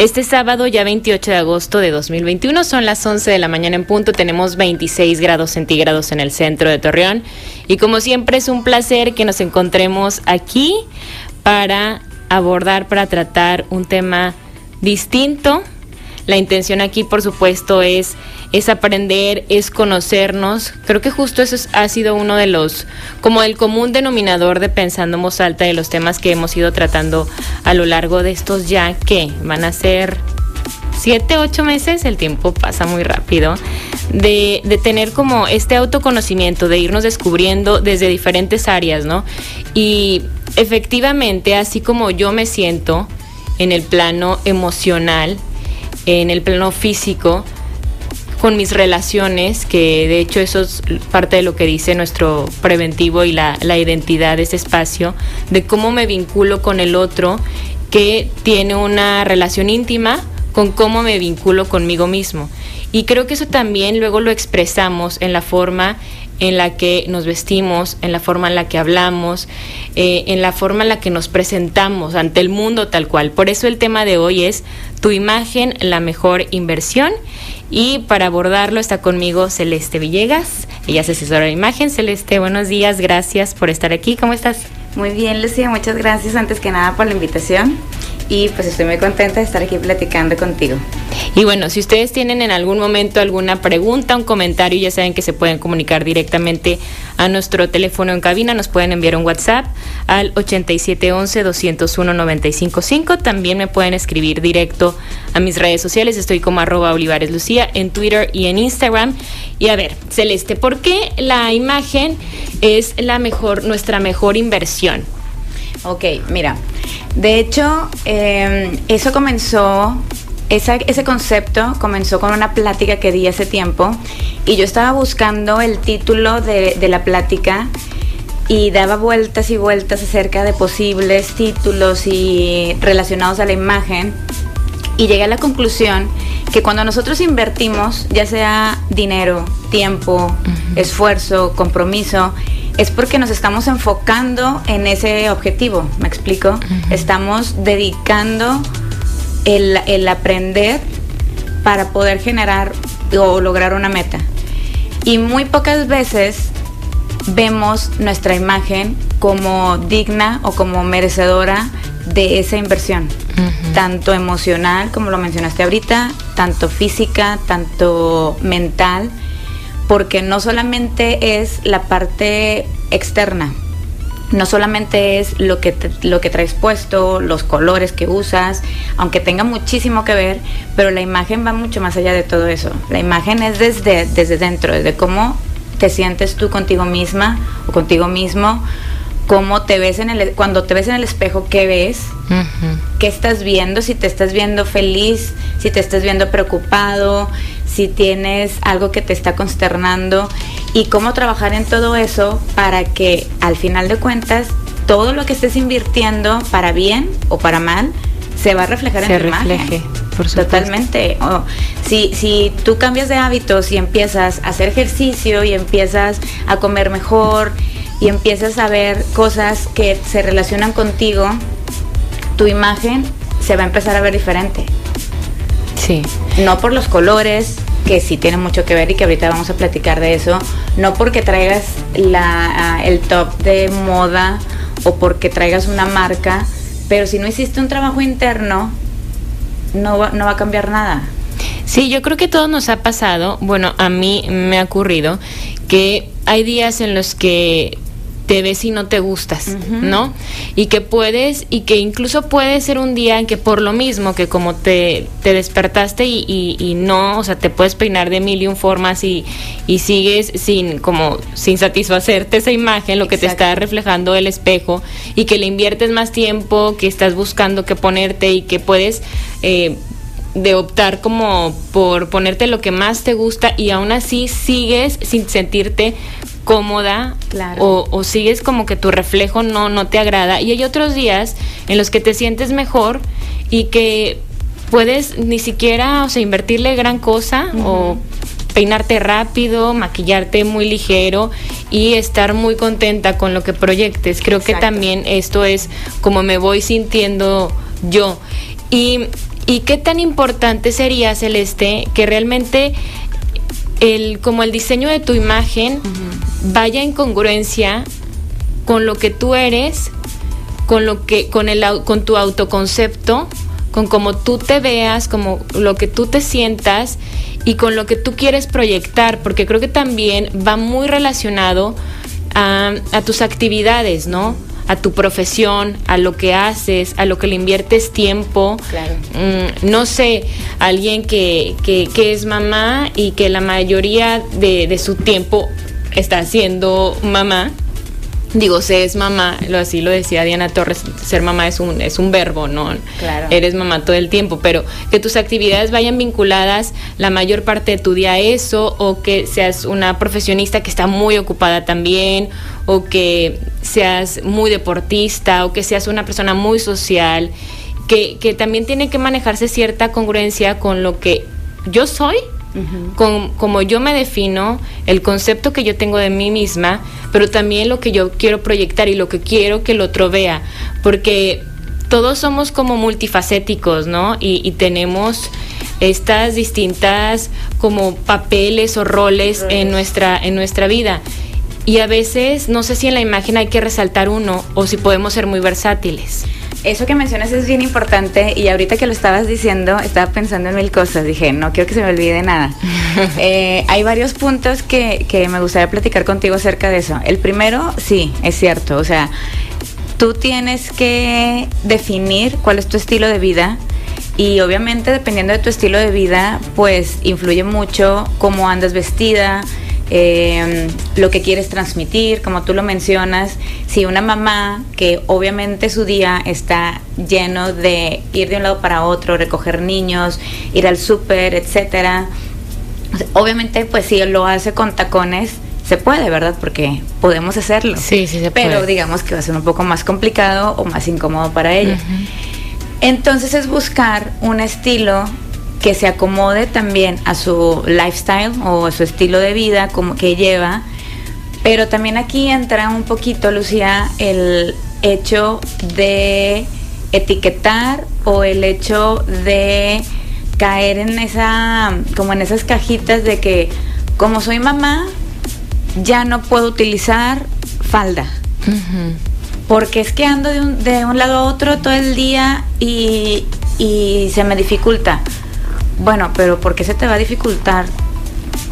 este sábado ya 28 de agosto de 2021, son las 11 de la mañana en punto, tenemos 26 grados centígrados en el centro de Torreón y como siempre es un placer que nos encontremos aquí para abordar, para tratar un tema distinto. La intención aquí, por supuesto, es es aprender, es conocernos. Creo que justo eso ha sido uno de los, como el común denominador de Pensando en Alta de los temas que hemos ido tratando a lo largo de estos ya que van a ser siete, ocho meses, el tiempo pasa muy rápido, de, de, tener como este autoconocimiento, de irnos descubriendo desde diferentes áreas, ¿no? Y efectivamente, así como yo me siento en el plano emocional, en el plano físico, con mis relaciones, que de hecho eso es parte de lo que dice nuestro preventivo y la, la identidad de ese espacio, de cómo me vinculo con el otro que tiene una relación íntima con cómo me vinculo conmigo mismo. Y creo que eso también luego lo expresamos en la forma en la que nos vestimos, en la forma en la que hablamos, eh, en la forma en la que nos presentamos ante el mundo tal cual. Por eso el tema de hoy es tu imagen, la mejor inversión. Y para abordarlo está conmigo Celeste Villegas. Ella es asesora de imagen. Celeste, buenos días. Gracias por estar aquí. ¿Cómo estás? Muy bien, Lucía. Muchas gracias antes que nada por la invitación y pues estoy muy contenta de estar aquí platicando contigo. Y bueno, si ustedes tienen en algún momento alguna pregunta, un comentario, ya saben que se pueden comunicar directamente a nuestro teléfono en cabina, nos pueden enviar un WhatsApp al 8711-201-955. También me pueden escribir directo a mis redes sociales, estoy como arroba Olivares Lucía en Twitter y en Instagram. Y a ver, Celeste, ¿por qué la imagen es la mejor, nuestra mejor inversión? Ok, mira, de hecho, eh, eso comenzó, esa, ese concepto comenzó con una plática que di hace tiempo y yo estaba buscando el título de, de la plática y daba vueltas y vueltas acerca de posibles títulos y relacionados a la imagen y llegué a la conclusión que cuando nosotros invertimos, ya sea dinero, tiempo, uh -huh. esfuerzo, compromiso, es porque nos estamos enfocando en ese objetivo, ¿me explico? Uh -huh. Estamos dedicando el, el, aprender para poder generar o lograr una meta. Y muy pocas veces vemos nuestra imagen como digna o como merecedora de esa inversión, uh -huh. tanto emocional, como lo mencionaste ahorita, tanto física, tanto mental porque no solamente es la parte externa, no solamente es lo que, te, lo que traes puesto, los colores que usas, aunque tenga muchísimo que ver, pero la imagen va mucho más allá de todo eso. La imagen es desde, desde dentro, desde cómo te sientes tú contigo misma o contigo mismo, cómo te ves en el cuando te ves en el espejo qué ves uh -huh. qué estás viendo si te estás viendo feliz si te estás viendo preocupado si tienes algo que te está consternando y cómo trabajar en todo eso para que al final de cuentas todo lo que estés invirtiendo para bien o para mal se va a reflejar se en tu refleje, imagen. Por supuesto. Totalmente. Oh, si, si tú cambias de hábitos y empiezas a hacer ejercicio y empiezas a comer mejor y empiezas a ver cosas que se relacionan contigo, tu imagen se va a empezar a ver diferente. Sí. No por los colores, que sí tiene mucho que ver y que ahorita vamos a platicar de eso, no porque traigas la, uh, el top de moda o porque traigas una marca, pero si no hiciste un trabajo interno, no va, no va a cambiar nada. Sí, yo creo que todo nos ha pasado, bueno, a mí me ha ocurrido que hay días en los que te ves y no te gustas, uh -huh. ¿no? Y que puedes, y que incluso puede ser un día en que por lo mismo que como te, te despertaste y, y, y, no, o sea, te puedes peinar de mil y un formas y, y sigues sin, como, sin satisfacerte esa imagen, lo que te está reflejando el espejo, y que le inviertes más tiempo, que estás buscando que ponerte y que puedes... Eh, de optar como por ponerte lo que más te gusta y aún así sigues sin sentirte cómoda o, sigues como que tu reflejo no, no te agrada. Y hay otros días en los que te sientes mejor y que puedes ni siquiera, o sea, invertirle gran cosa o peinarte rápido, maquillarte muy ligero y estar muy contenta con lo que proyectes. Creo que también esto es como me voy sintiendo yo. Y, y qué tan importante sería, Celeste, que realmente el, como el diseño de tu imagen vaya en congruencia con lo que tú eres, con lo que, con el con tu autoconcepto, con cómo tú te veas, como lo que tú te sientas y con lo que tú quieres proyectar, porque creo que también va muy relacionado a, a tus actividades, ¿no? a tu profesión, a lo que haces, a lo que le inviertes tiempo. Claro. Mm, no sé, alguien que, que, que, es mamá y que la mayoría de, de su tiempo está siendo mamá digo, se es mamá, lo así lo decía Diana Torres, ser mamá es un, es un verbo, ¿no? Claro. Eres mamá todo el tiempo, pero que tus actividades vayan vinculadas la mayor parte de tu día a eso, o que seas una profesionista que está muy ocupada también, o que seas muy deportista, o que seas una persona muy social, que, que también tiene que manejarse cierta congruencia con lo que yo soy con, como yo me defino, el concepto que yo tengo de mí misma, pero también lo que yo quiero proyectar y lo que quiero que el otro vea, porque todos somos como multifacéticos, ¿no? Y, y tenemos estas distintas como papeles o roles, roles, En, nuestra, en nuestra vida. Y a veces no sé si en la imagen hay que resaltar uno o si podemos ser muy versátiles. Eso que mencionas es bien importante y ahorita que lo estabas diciendo estaba pensando en mil cosas. Dije, no quiero que se me olvide nada. eh, hay varios puntos que, que me gustaría platicar contigo acerca de eso. El primero, sí, es cierto. O sea, tú tienes que definir cuál es tu estilo de vida y obviamente dependiendo de tu estilo de vida, pues influye mucho cómo andas vestida, eh, lo que quieres transmitir, como tú lo mencionas, si una mamá que obviamente su día está lleno de ir de un lado para otro, recoger niños, ir al súper, etcétera, obviamente pues si lo hace con tacones, se puede, ¿verdad? Porque podemos hacerlo. Sí, sí se puede. Pero digamos que va a ser un poco más complicado o más incómodo para. Uh -huh. Entonces es buscar un estilo que se acomode también a su lifestyle o a su estilo de vida como que lleva. Pero también aquí entra un poquito, Lucía, el hecho de etiquetar o el hecho de caer en esa, como en esas cajitas de que como soy mamá, ya no puedo utilizar falda. Uh -huh. Porque es que ando de un, de un, lado a otro todo el día y, y se me dificulta. Bueno, pero ¿por qué se te va a dificultar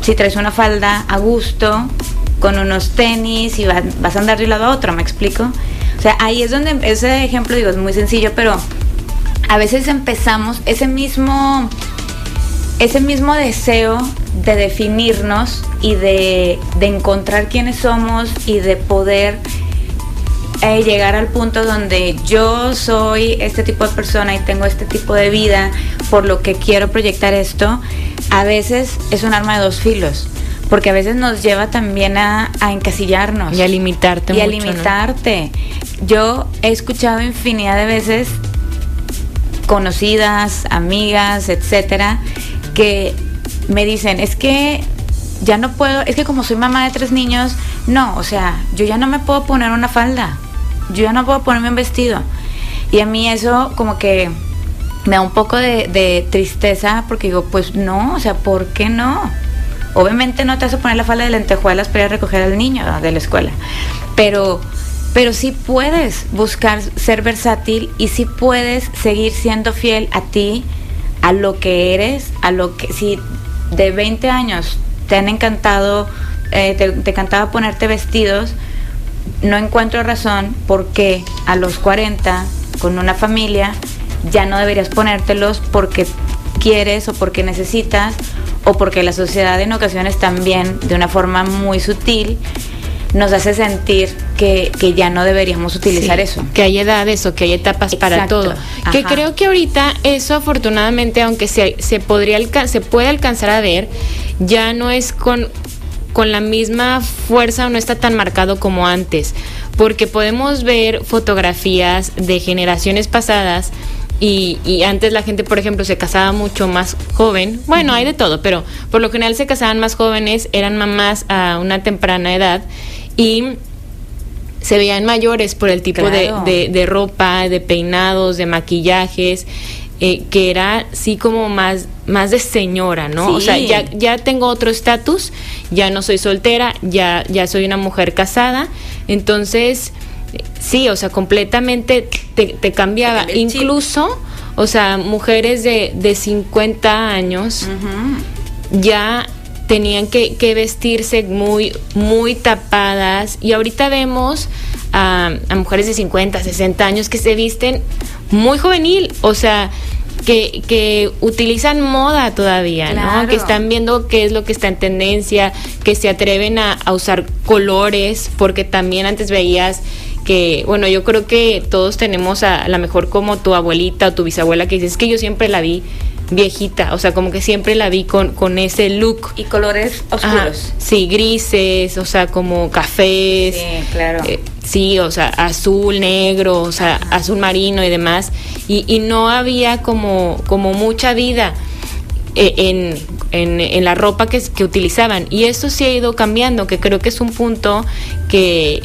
si traes una falda a gusto, con unos tenis y va, vas a andar de un lado a otro? ¿Me explico? O sea, ahí es donde ese ejemplo, digo, es muy sencillo, pero a veces empezamos ese mismo, ese mismo deseo de definirnos y de, de encontrar quiénes somos y de poder eh, llegar al punto donde yo soy este tipo de persona y tengo este tipo de vida, por lo que quiero proyectar esto, a veces es un arma de dos filos. Porque a veces nos lleva también a, a encasillarnos. Y a limitarte. Y mucho, a limitarte. ¿no? Yo he escuchado infinidad de veces conocidas, amigas, etcétera, que me dicen, es que ya no puedo, es que como soy mamá de tres niños, no, o sea, yo ya no me puedo poner una falda, yo ya no puedo ponerme un vestido. Y a mí eso como que me da un poco de, tristeza porque digo, pues no, o sea, ¿por qué no? Obviamente no te vas a poner la falda de lentejuelas para ir a recoger al niño de la escuela, pero, pero sí puedes buscar ser versátil y sí puedes seguir siendo fiel a ti, a lo que eres, a lo que si de 20 años te han encantado, eh, te, te encantaba ponerte vestidos, no encuentro razón por qué a los 40, con una familia, ya no deberías ponértelos porque quieres o porque necesitas o porque la sociedad en ocasiones también, de una forma muy sutil, nos hace sentir que, ya no deberíamos utilizar eso. Que hay edades o que hay etapas para todo. Que creo que ahorita eso afortunadamente, aunque se, se, podría se puede alcanzar a ver, ya no es con, con la misma fuerza o no está tan marcado como antes. Porque podemos ver fotografías de generaciones pasadas y, antes la gente, por ejemplo, se casaba mucho más joven. Bueno, hay de todo, pero por lo general se casaban más jóvenes, eran mamás a una temprana edad y se veían mayores por el tipo de, ropa, de peinados, de maquillajes. Eh, que era sí como más, más de señora, ¿no? O sea, ya, ya tengo otro estatus, ya no soy soltera, ya, ya soy una mujer casada, entonces Sí, o sea, completamente te, cambiaba. Incluso, o sea, mujeres de, de 50 años ya tenían que, vestirse muy, muy tapadas. Y ahorita vemos a, mujeres de 50, 60 años que se visten muy juvenil. O sea, que, que, utilizan moda todavía, ¿no? Que están viendo qué es lo que está en tendencia, que se atreven a, a, usar colores, porque también antes veías que, bueno, yo creo que todos tenemos a, la mejor como tu abuelita o tu bisabuela que dices que yo siempre la vi viejita, o sea, como que siempre la vi con, con ese look. Y colores oscuros. sí, grises, o sea, como cafés. Sí, claro. Eh, sí, o sea, azul, negro, o sea, azul marino y demás. Y, y no había como, como mucha vida. Eh, en, en, en, la ropa que, que utilizaban. Y esto sí ha ido cambiando, que creo que es un punto que,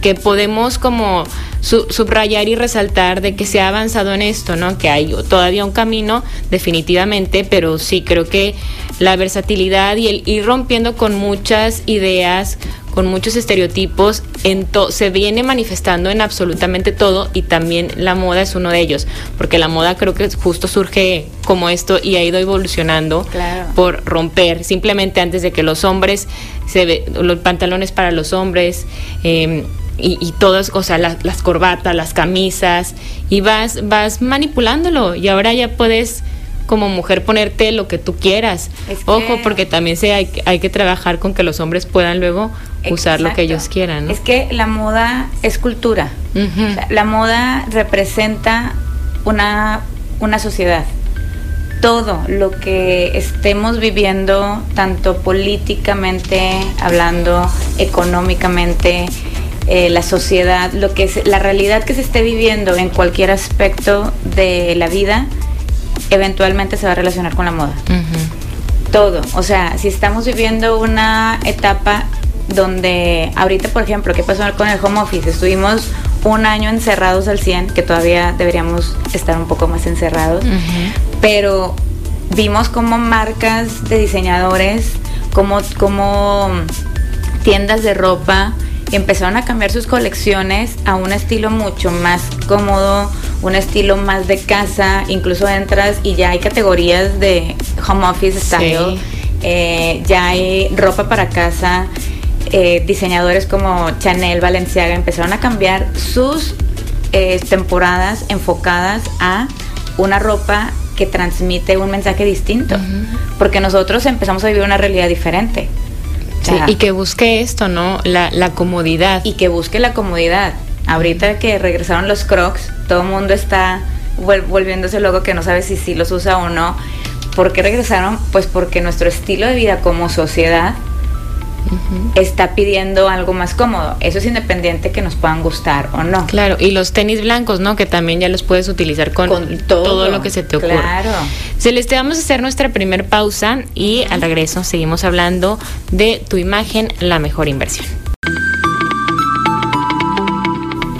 que podemos como subrayar y resaltar de que se ha avanzado en esto, ¿no? Que hay todavía un camino, definitivamente, pero sí creo que la versatilidad y el ir rompiendo con muchas ideas, con muchos estereotipos, en se viene manifestando en absolutamente todo y también la moda es uno de ellos, porque la moda creo que justo surge como esto y ha ido evolucionando por romper, simplemente antes de que los hombres, se ve, los pantalones para los hombres, eh, y, y todas, o sea, las corbatas, las camisas, y vas, vas manipulándolo y ahora ya puedes como mujer ponerte lo que tú quieras. Ojo, porque también se hay, hay, que trabajar con que los hombres puedan luego usar lo que ellos quieran. Es que la moda es cultura. la moda representa una, una sociedad. Todo lo que estemos viviendo, tanto políticamente hablando, económicamente, eh, la sociedad, lo que es la realidad que se esté viviendo en cualquier aspecto de la vida, eventualmente se va a relacionar con la moda. Todo. O sea, si estamos viviendo una etapa donde ahorita, por ejemplo, ¿qué pasó con el home office? Estuvimos un año encerrados al 100, que todavía deberíamos estar un poco más encerrados, pero vimos como marcas de diseñadores, como, como tiendas de ropa, empezaron a cambiar sus colecciones a un estilo mucho más cómodo, un estilo más de casa, incluso entras y ya hay categorías de home office style, eh, ya hay ropa para casa, eh, diseñadores como Chanel, Valenciaga empezaron a cambiar sus eh, temporadas enfocadas a una ropa que transmite un mensaje distinto, porque nosotros empezamos a vivir una realidad diferente y que busque esto, ¿no? La, la comodidad. Y que busque la comodidad. Ahorita que regresaron los crocs, todo el mundo está volviéndose loco que no sabe si sí los usa o no. ¿Por qué regresaron? Pues porque nuestro estilo de vida como sociedad está pidiendo algo más cómodo. Eso es independiente que nos puedan gustar o no. Claro, y los tenis blancos, ¿no? Que también ya los puedes utilizar con, todo, lo que se te ocurra. Claro. Celeste, vamos a hacer nuestra primer pausa y al regreso seguimos hablando de tu imagen, la mejor inversión.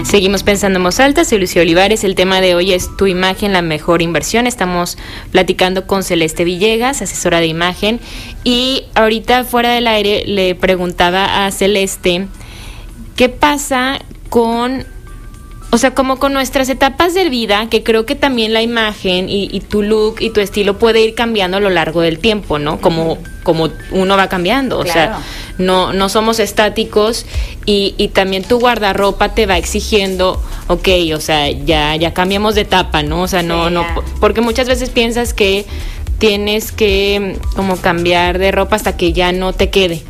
Seguimos pensando en voz alta, soy Lucía Olivares. El tema de hoy es tu imagen, la mejor inversión. Estamos platicando con Celeste Villegas, asesora de imagen. Y ahorita fuera del aire le preguntaba a Celeste, ¿qué pasa con o sea, como con nuestras etapas de vida, que creo que también la imagen y, tu look y tu estilo puede ir cambiando a lo largo del tiempo, ¿no? Como, como uno va cambiando, o sea, no, no somos estáticos y, y, también tu guardarropa te va exigiendo, ok, o sea, ya, ya cambiamos de etapa, ¿no? O sea, no, no, porque muchas veces piensas que tienes que como cambiar de ropa hasta que ya no te quede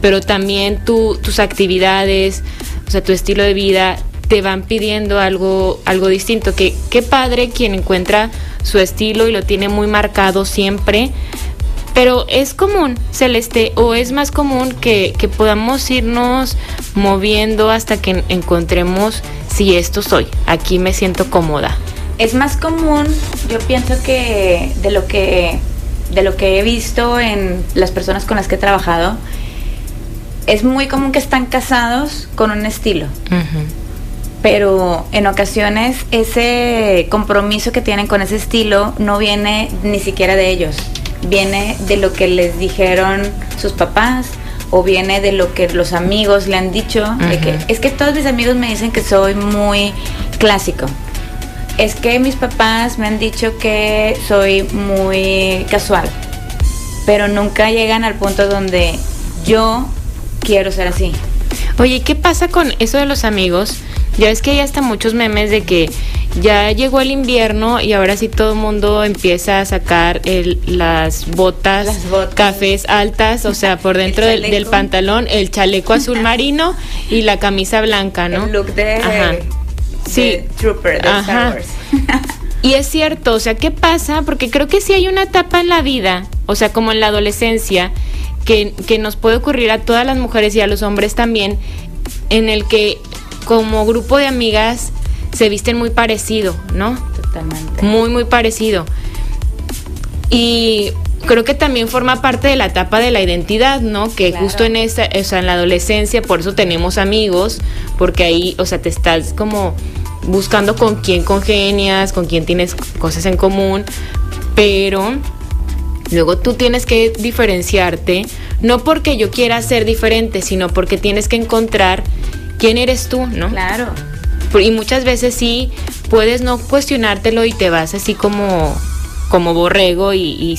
pero también tus actividades, o sea, tu estilo de vida te van pidiendo algo, algo distinto. Que qué padre quien encuentra su estilo y lo tiene muy marcado siempre. Pero es común, Celeste, o es más común que, que podamos irnos moviendo hasta que encontremos si esto soy, aquí me siento cómoda. Es más común, yo pienso que de lo que de lo que he visto en las personas con las que he trabajado, es muy común que están casados con un estilo pero en ocasiones ese compromiso que tienen con ese estilo no viene ni siquiera de ellos, viene de lo que les dijeron sus papás o viene de lo que los amigos le han dicho, que es que todos mis amigos me dicen que soy muy clásico. Es que mis papás me han dicho que soy muy casual, pero nunca llegan al punto donde yo quiero ser así. Oye, ¿qué pasa con eso de los amigos? Ya es que hay hasta muchos memes de que ya llegó el invierno y ahora sí todo el mundo empieza a sacar las, botas, cafés altas, o sea, por dentro del, pantalón, el chaleco azul marino y la camisa blanca, ¿no? El look de, sí. Trooper de Star Wars. y es cierto, o sea, ¿qué pasa? Porque creo que sí hay una etapa en la vida, o sea, como en la adolescencia, que, que nos puede ocurrir a todas las mujeres y a los hombres también, en el que como grupo de amigas se visten muy parecido, ¿no? Totalmente. Muy, muy parecido. Y creo que también forma parte de la etapa de la identidad, ¿no? Que justo en esa, o sea, en la adolescencia, por eso tenemos amigos, porque ahí, o sea, te estás como buscando con quién congenias, con quién tienes cosas en común, pero luego tú tienes que diferenciarte, no porque yo quiera ser diferente, sino porque tienes que encontrar quién eres tú, ¿no? Claro. Y muchas veces sí puedes no cuestionártelo y te vas así como como borrego y, y,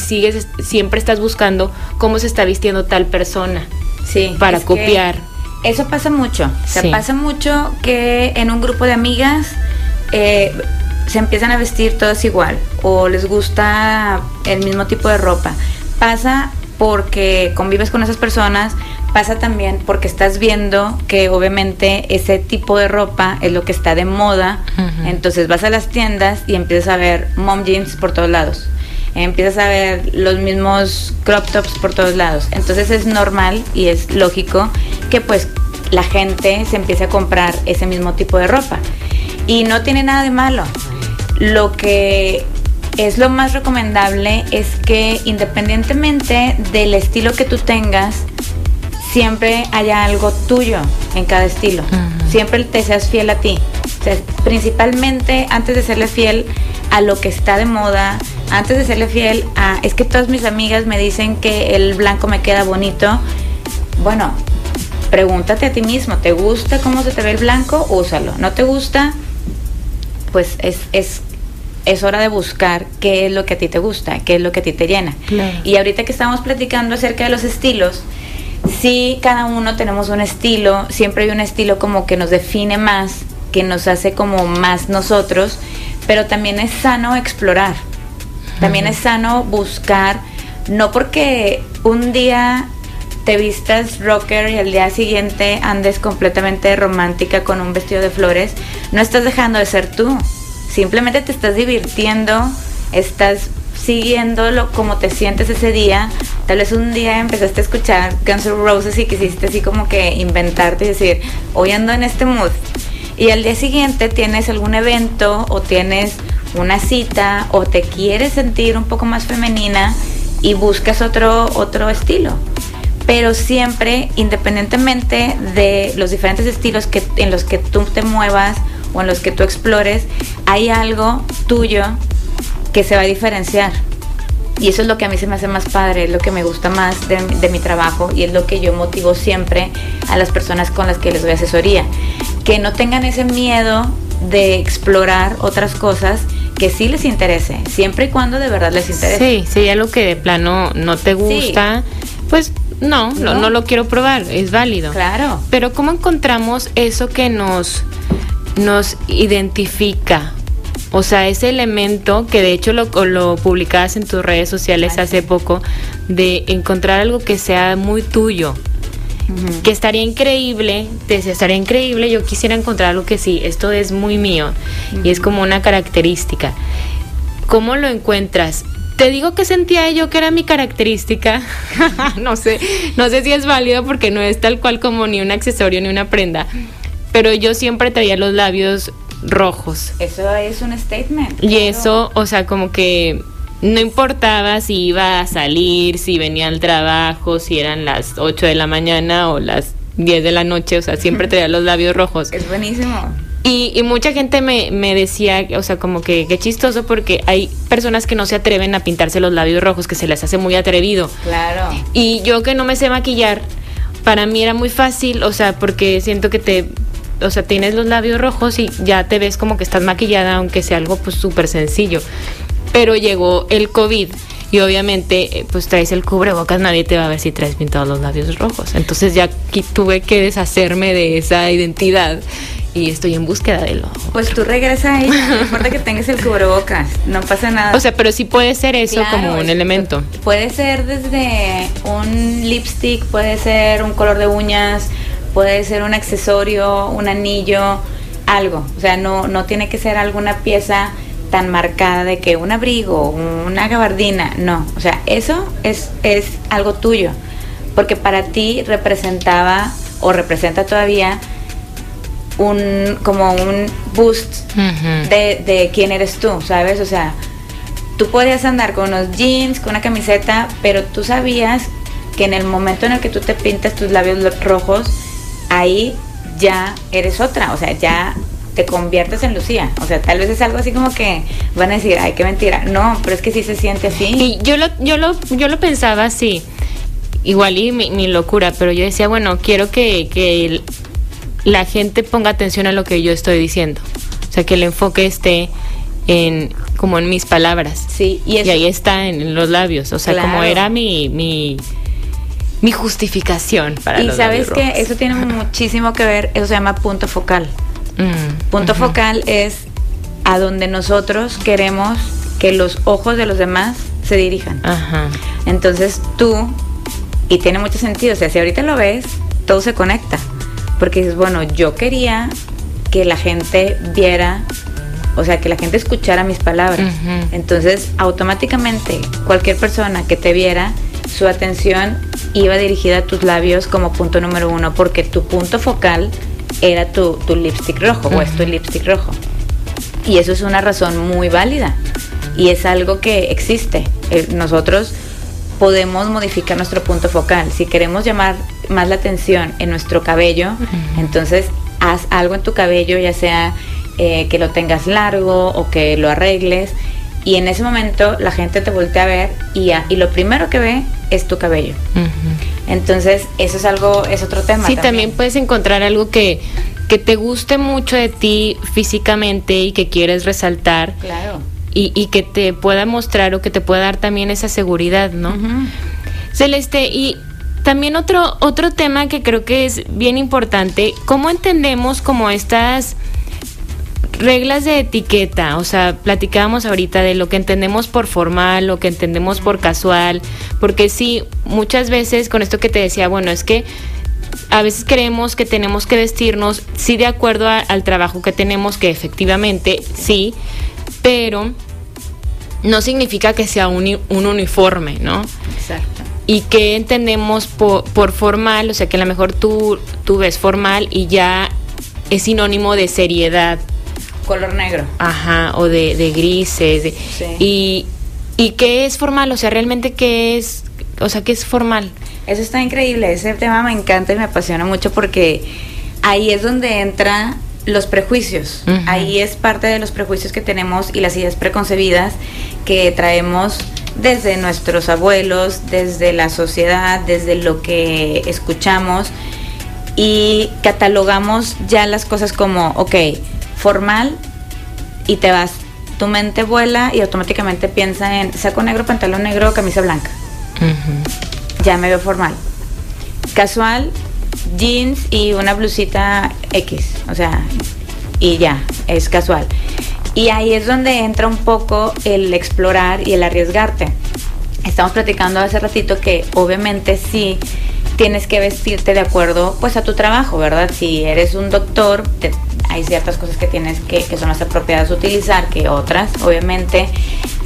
sigues siempre estás buscando cómo se está vistiendo tal persona. Sí. Para copiar. Eso pasa mucho. Se pasa mucho que en un grupo de amigas eh, se empiezan a vestir todas igual o les gusta el mismo tipo de ropa. Pasa porque convives con esas personas, pasa también porque estás viendo que obviamente ese tipo de ropa es lo que está de moda, entonces vas a las tiendas y empiezas a ver mom jeans por todos lados, empiezas a ver los mismos crop tops por todos lados, entonces es normal y es lógico que pues la gente se empiece a comprar ese mismo tipo de ropa. Y no tiene nada de malo. Lo que es lo más recomendable es que independientemente del estilo que tú tengas, siempre haya algo tuyo en cada estilo. Siempre te seas fiel a ti. principalmente antes de serle fiel a lo que está de moda, antes de serle fiel a, es que todas mis amigas me dicen que el blanco me queda bonito. Bueno, pregúntate a ti mismo, ¿te gusta cómo se te ve el blanco? Úsalo. ¿No te gusta? Pues es, es es hora de buscar qué es lo que a ti te gusta, qué es lo que a ti te llena. Y ahorita que estamos platicando acerca de los estilos, sí, cada uno tenemos un estilo, siempre hay un estilo como que nos define más, que nos hace como más nosotros, pero también es sano explorar, también es sano buscar, no porque un día te vistas rocker y al día siguiente andes completamente romántica con un vestido de flores, no estás dejando de ser tú. Simplemente te estás divirtiendo, estás siguiéndolo como te sientes ese día. Tal vez un día empezaste a escuchar Guns N' Roses y quisiste así como que inventarte y decir, hoy ando en este mood. Y al día siguiente tienes algún evento o tienes una cita o te quieres sentir un poco más femenina y buscas otro, otro estilo. Pero siempre, independientemente de los diferentes estilos que, en los que tú te muevas o en los que tú explores, hay algo tuyo que se va a diferenciar. Y eso es lo que a mí se me hace más padre, es lo que me gusta más de, mi trabajo y es lo que yo motivo siempre a las personas con las que les doy asesoría. Que no tengan ese miedo de explorar otras cosas que sí les interese, siempre y cuando de verdad les interese. Sí, si algo que de plano no te gusta, pues no, no, no, lo quiero probar, es válido. Claro. Pero ¿cómo encontramos eso que nos nos identifica. O sea, ese elemento que de hecho lo, lo publicabas en tus redes sociales hace poco, de encontrar algo que sea muy tuyo. que estaría increíble, te decía, estaría increíble, yo quisiera encontrar algo que sí, esto es muy mío y es como una característica. ¿Cómo lo encuentras? Te digo que sentía yo que era mi característica. no sé, no sé si es válido porque no es tal cual como ni un accesorio ni una prenda. Pero yo siempre traía los labios rojos. Eso es un statement. Y eso, o sea, como que no importaba si iba a salir, si venía al trabajo, si eran las 8 de la mañana o las 10 de la noche, o sea, siempre traía los labios rojos. Es buenísimo. Y, mucha gente me, decía, o sea, como que qué chistoso porque hay personas que no se atreven a pintarse los labios rojos, que se les hace muy atrevido. Claro. Y yo que no me sé maquillar, para mí era muy fácil, o sea, porque siento que te, o sea, tienes los labios rojos y ya te ves como que estás maquillada, aunque sea algo pues súper sencillo. Pero llegó el COVID y obviamente eh, pues traes el cubrebocas, nadie te va a ver si traes pintados los labios rojos. Entonces ya tuve que deshacerme de esa identidad y estoy en búsqueda de lo. Pues tú regresa ahí, no importa que tengas el cubrebocas, no pasa nada. O sea, pero sí puede ser eso como un elemento. Puede ser desde un lipstick, puede ser un color de uñas, puede ser un accesorio, un anillo, algo. O sea, no, no tiene que ser alguna pieza tan marcada de que un abrigo, una gabardina, no. O sea, eso es, es algo tuyo. Porque para ti representaba o representa todavía un como un boost de, de quién eres tú, ¿sabes? O sea, tú podías andar con unos jeans, con una camiseta, pero tú sabías que en el momento en el que tú te pintas tus labios rojos, ahí ya eres otra, o sea, ya te conviertes en Lucía. O sea, tal vez es algo así como que van a decir, ay, qué mentira. No, pero es que sí se siente así. Y yo lo, yo lo, yo lo pensaba así, igual y mi, mi locura, pero yo decía, bueno, quiero que, que la gente ponga atención a lo que yo estoy diciendo. O sea, que el enfoque esté en como en mis palabras. Sí, y, ahí está en, los labios. O sea, como era mi, mi, mi justificación para Y sabes que eso tiene muchísimo que ver, eso se llama punto focal. Mm, punto focal es a donde nosotros queremos que los ojos de los demás se dirijan. Ajá. Entonces tú, y tiene mucho sentido, o sea, si ahorita lo ves, todo se conecta porque dices, bueno, yo quería que la gente viera, o sea, que la gente escuchara mis palabras. Entonces, automáticamente, cualquier persona que te viera, su atención iba dirigida a tus labios como punto número uno, porque tu punto focal era tu, lipstick rojo, o es tu lipstick rojo. Y eso es una razón muy válida. Y es algo que existe. Eh, nosotros podemos modificar nuestro punto focal. Si queremos llamar más la atención en nuestro cabello, entonces haz algo en tu cabello, ya sea eh, que lo tengas largo o que lo arregles. Y en ese momento la gente te voltea a ver y, y lo primero que ve es tu cabello. Entonces, eso es algo, es otro tema. Sí, también, puedes encontrar algo que, que te guste mucho de ti físicamente y que quieres resaltar. Claro y, que te pueda mostrar o que te pueda dar también esa seguridad, ¿no? Celeste, y también otro, otro tema que creo que es bien importante, ¿cómo entendemos como estas reglas de etiqueta? O sea, platicábamos ahorita de lo que entendemos por formal, lo que entendemos por casual, porque sí, muchas veces con esto que te decía, bueno, es que a veces creemos que tenemos que vestirnos, sí, de acuerdo al trabajo que tenemos, que efectivamente sí, pero no significa que sea un, uniforme, ¿no? Exacto. Y que entendemos por, formal, o sea que a lo mejor tú, tú ves formal y ya es sinónimo de seriedad. Color negro. Ajá, o de, grises. sí. y, ¿Y qué es formal? O sea, realmente qué es, o sea, qué es formal. Eso está increíble, ese tema me encanta y me apasiona mucho porque ahí es donde entra los prejuicios. Ahí es parte de los prejuicios que tenemos y las ideas preconcebidas que traemos desde nuestros abuelos, desde la sociedad, desde lo que escuchamos y catalogamos ya las cosas como, ok, formal y te vas. Tu mente vuela y automáticamente piensa en saco negro, pantalón negro, camisa blanca. Ya me veo formal. Casual, jeans y una blusita X, o sea, y ya, es casual. Y ahí es donde entra un poco el explorar y el arriesgarte. Estamos platicando hace ratito que obviamente sí tienes que vestirte de acuerdo pues a tu trabajo, ¿verdad? Si eres un doctor, hay ciertas cosas que tienes que, que son más apropiadas utilizar que otras, obviamente.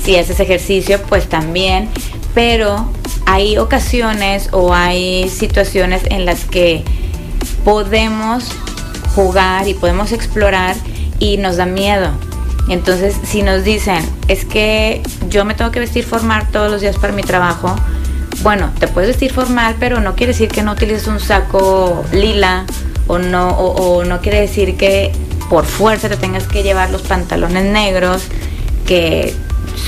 Si haces ejercicio, pues también. Pero hay ocasiones o hay situaciones en las que podemos jugar y podemos explorar y nos da miedo. Entonces, si nos dicen, es que yo me tengo que vestir formal todos los días para mi trabajo, bueno, te puedes vestir formal, pero no quiere decir que no utilices un saco lila o no, o, no quiere decir que por fuerza te tengas que llevar los pantalones negros, que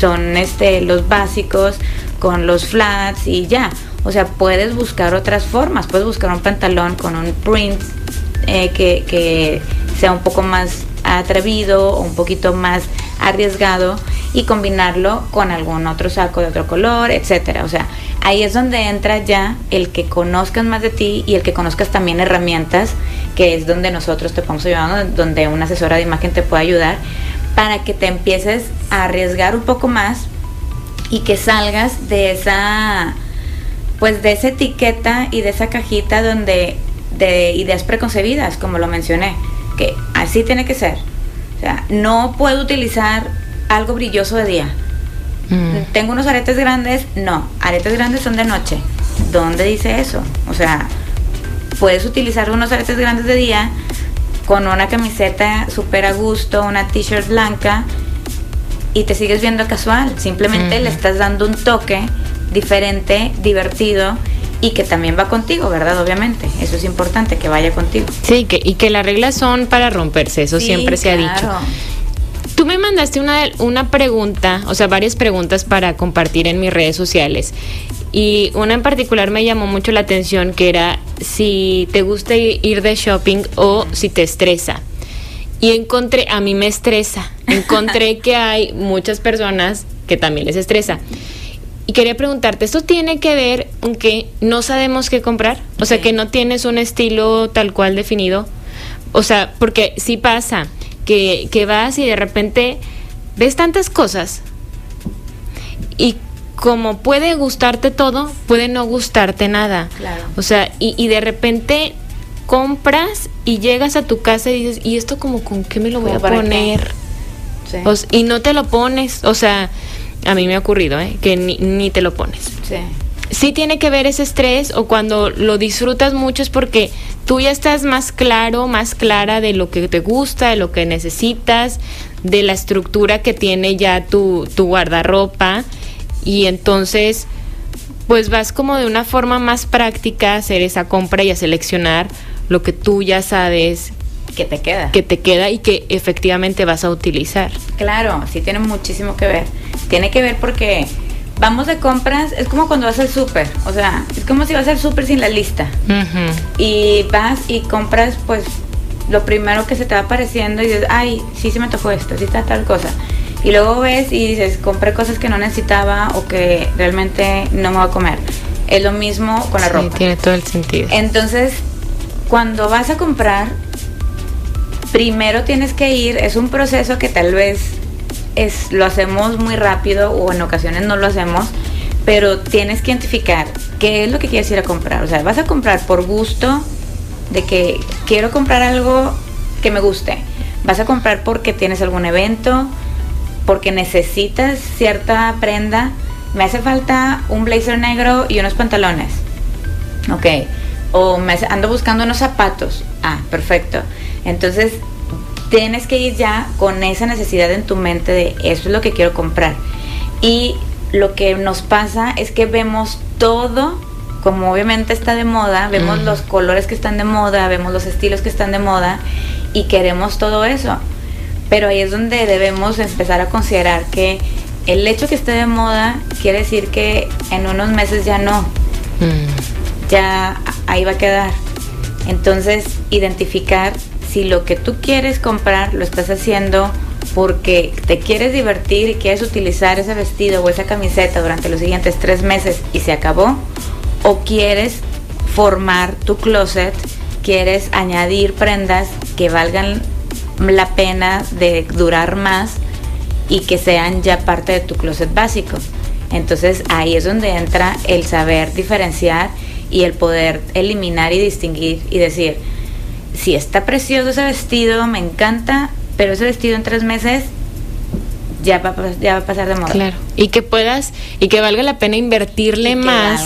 son este, los básicos, con los flats y ya. O sea, puedes buscar otras formas, puedes buscar un pantalón con un print eh, que, que sea un poco más atrevido o un poquito más arriesgado y combinarlo con algún otro saco de otro color, etcétera. O sea, ahí es donde entra ya el que conozcas más de ti y el que conozcas también herramientas, que es donde nosotros te podemos ayudar, donde una asesora de imagen te puede ayudar, para que te empieces a arriesgar un poco más y que salgas de esa pues de esa etiqueta y de esa cajita donde de ideas preconcebidas, como lo mencioné que así tiene que ser. O sea, no puedo utilizar algo brilloso de día. Mm. Tengo unos aretes grandes, no, aretes grandes son de noche. ¿Dónde dice eso? O sea, puedes utilizar unos aretes grandes de día con una camiseta súper a gusto, una t-shirt blanca y te sigues viendo casual. Simplemente le estás dando un toque diferente, divertido y que también va contigo, ¿verdad? Obviamente, eso es importante, que vaya contigo. Sí, que, y que las reglas son para romperse, eso siempre se ha dicho. Tú me mandaste una, una pregunta, o sea, varias preguntas para compartir en mis redes sociales. Y una en particular me llamó mucho la atención, que era si te gusta ir de shopping o si te estresa. Y encontré, a mí me estresa, encontré que hay muchas personas que también les estresa. Y quería preguntarte, ¿esto tiene que ver con que no sabemos qué comprar? O sea, que no tienes un estilo tal cual definido. O sea, porque sí pasa que, que vas y de repente ves tantas cosas y como puede gustarte todo, puede no gustarte nada. Claro. O sea, y, y de repente compras y llegas a tu casa y dices, ¿y esto como con qué me lo voy a poner? Sí. y no te lo pones. O sea, a mí me ha ocurrido, ¿eh? Que ni, te lo pones. Sí. Sí tiene que ver ese estrés o cuando lo disfrutas mucho es porque tú ya estás más claro, más clara de lo que te gusta, de lo que necesitas, de la estructura que tiene ya tu, tu guardarropa y entonces pues vas como de una forma más práctica a hacer esa compra y a seleccionar lo que tú ya sabes que te queda. Que te queda y que efectivamente vas a utilizar. Claro, sí tiene muchísimo que ver. Tiene que ver porque vamos de compras, es como cuando vas al súper, o sea, es como si vas al súper sin la lista. Y vas y compras pues lo primero que se te va apareciendo y dices, ay, sí se me tocó esto, sí está tal cosa. Y luego ves y dices, compré cosas que no necesitaba o que realmente no me voy a comer. Es lo mismo con la sí, ropa. Tiene todo el sentido. Entonces, cuando vas a comprar, primero tienes que ir, es un proceso que tal vez es, lo hacemos muy rápido o en ocasiones no lo hacemos, pero tienes que identificar qué es lo que quieres ir a comprar. O sea, vas a comprar por gusto de que quiero comprar algo que me guste. Vas a comprar porque tienes algún evento, porque necesitas cierta prenda. Me hace falta un blazer negro y unos pantalones. Ok. O me ando buscando unos zapatos. Ah, perfecto. Entonces, tienes que ir ya con esa necesidad en tu mente de eso es lo que quiero comprar. Y lo que nos pasa es que vemos todo, como obviamente está de moda, vemos los colores que están de moda, vemos los estilos que están de moda y queremos todo eso. Pero ahí es donde debemos empezar a considerar que el hecho que esté de moda quiere decir que en unos meses ya no. Mm. Ya ahí va a quedar. Entonces, identificar si lo que tú quieres comprar lo estás haciendo porque te quieres divertir y quieres utilizar ese vestido o esa camiseta durante los siguientes tres meses y se acabó, o quieres formar tu closet, quieres añadir prendas que valgan la pena de durar más y que sean ya parte de tu closet básico. Entonces ahí es donde entra el saber diferenciar y el poder eliminar y distinguir y decir, si está precioso ese vestido, me encanta, pero ese vestido en tres meses ya va, ya va a pasar de moda. Claro. Y que puedas, y que valga la pena invertirle más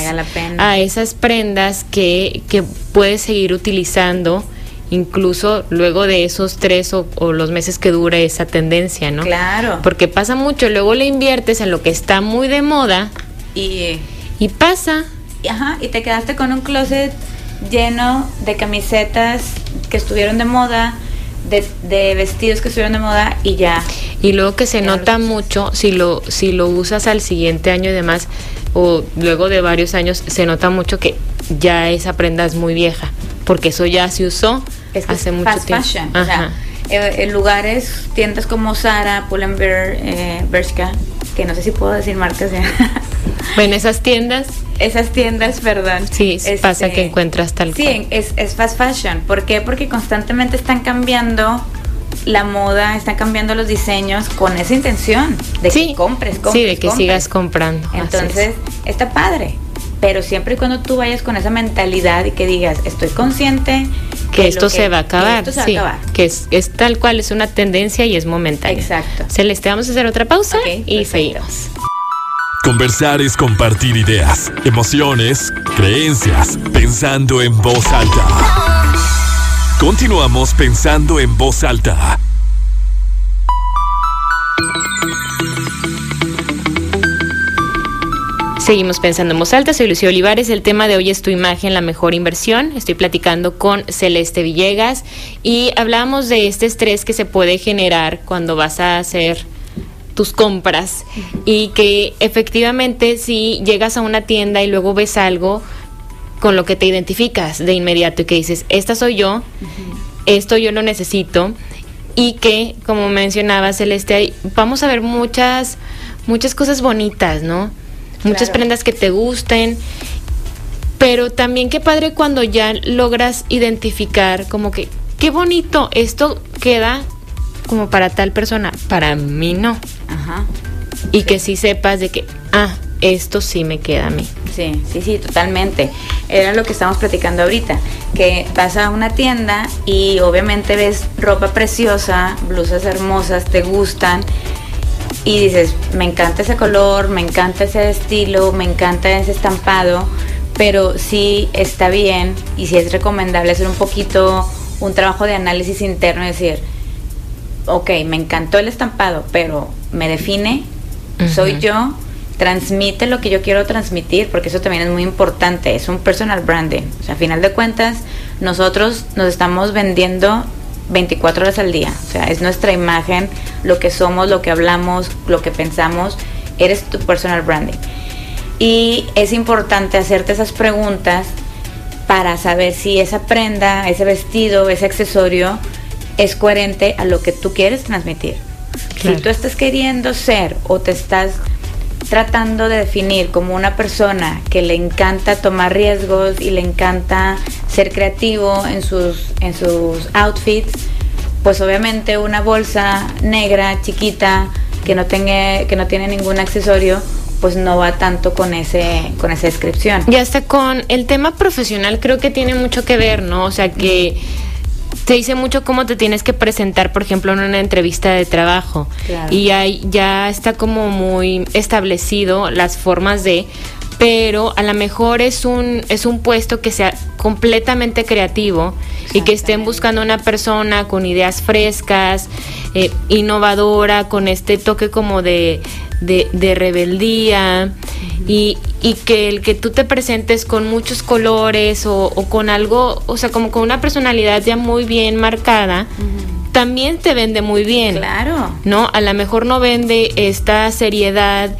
a esas prendas que, que puedes seguir utilizando incluso luego de esos tres o, los meses que dure esa tendencia, ¿no? Claro. Porque pasa mucho, luego le inviertes en lo que está muy de moda y, y pasa. Ajá, y te quedaste con un closet lleno de camisetas que estuvieron de moda, de, vestidos que estuvieron de moda y ya. Y luego que se nota mucho si lo, si lo usas al siguiente año y demás, o luego de varios años, se nota mucho que ya esa prenda es muy vieja, porque eso ya se usó hace mucho tiempo. Fashion, o sea, eh, en lugares, tiendas como Zara, Pull&Bear, eh, Bershka, que no sé si puedo decir marcas ya. Bueno, esas tiendas. Esas tiendas, perdón. Sí, pasa que este, encuentras tal Sí, es, es fast fashion. ¿Por qué? Porque constantemente están cambiando la moda, están cambiando los diseños con esa intención de que compres, compres. Sí, de que sigas comprando. Entonces, está padre. Pero siempre y cuando tú vayas con esa mentalidad y que digas, estoy consciente que esto se va a acabar. Que esto se va a acabar. Que es, es, tal cual, es una tendencia y es momentánea. Exacto. Celeste, vamos a hacer otra pausa y seguimos. Conversar es compartir ideas, emociones, creencias, pensando en voz alta. Continuamos pensando en voz alta. Seguimos pensando en voz alta, soy Lucía Olivares, el tema de hoy es tu imagen, la mejor inversión. Estoy platicando con Celeste Villegas y hablamos de este estrés que se puede generar cuando vas a hacer tus compras y que efectivamente si llegas a una tienda y luego ves algo con lo que te identificas de inmediato y que dices, esta soy yo, esto yo lo necesito y que como mencionaba Celeste, vamos a ver muchas muchas cosas bonitas, ¿no? Muchas prendas que te gusten pero también qué padre cuando ya logras identificar como que qué bonito esto queda como para tal persona, para mí no. Ajá. Y que sí sepas de que, ah, esto sí me queda a mí. Sí, sí, sí, totalmente. Era lo que estamos platicando ahorita, que vas a una tienda y obviamente ves ropa preciosa, blusas hermosas, te gustan y dices, me encanta ese color, me encanta ese estilo, me encanta ese estampado, pero sí está bien y sí es recomendable hacer un poquito un trabajo de análisis interno y decir, ok, me encantó el estampado, pero me define, soy yo, transmite lo que yo quiero transmitir, porque eso también es muy importante, es un personal branding. O sea, a final de cuentas, nosotros nos estamos vendiendo 24 horas al día. O sea, es nuestra imagen, lo que somos, lo que hablamos, lo que pensamos, eres tu personal branding. Y es importante hacerte esas preguntas para saber si esa prenda, ese vestido, ese accesorio es coherente a lo que tú quieres transmitir. Si tú estás queriendo ser o te estás tratando de definir como una persona que le encanta tomar riesgos y le encanta ser creativo en sus, en sus outfits, pues obviamente una bolsa negra, chiquita, que no, tenga, que no tiene ningún accesorio, pues no va tanto con ese con esa descripción. Y hasta con el tema profesional creo que tiene mucho que ver, ¿no? O sea que te dice mucho cómo te tienes que presentar, por ejemplo, en una entrevista de trabajo. Y ahí ya está como muy establecido las formas de, pero a lo mejor es un, es un puesto que sea completamente creativo y que estén buscando una persona con ideas frescas, eh, innovadora, con este toque como de, de, rebeldía y, y, que el que tú te presentes con muchos colores o, con algo, o sea, como con una personalidad ya muy bien marcada, también te vende muy bien. Claro. ¿No? A lo mejor no vende esta seriedad,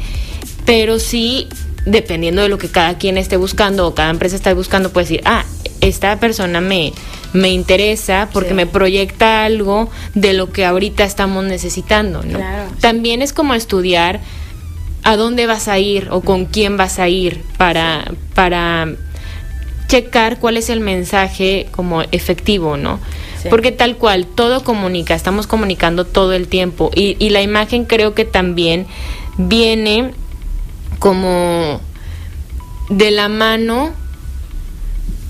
pero sí, dependiendo de lo que cada quien esté buscando o cada empresa esté buscando, puede decir, ah, esta persona me, me interesa porque me proyecta algo de lo que ahorita estamos necesitando, ¿no? También es como estudiar a dónde vas a ir o con quién vas a ir para, para checar cuál es el mensaje como efectivo, ¿no? Porque tal cual, todo comunica, estamos comunicando todo el tiempo y, y la imagen creo que también viene como de la mano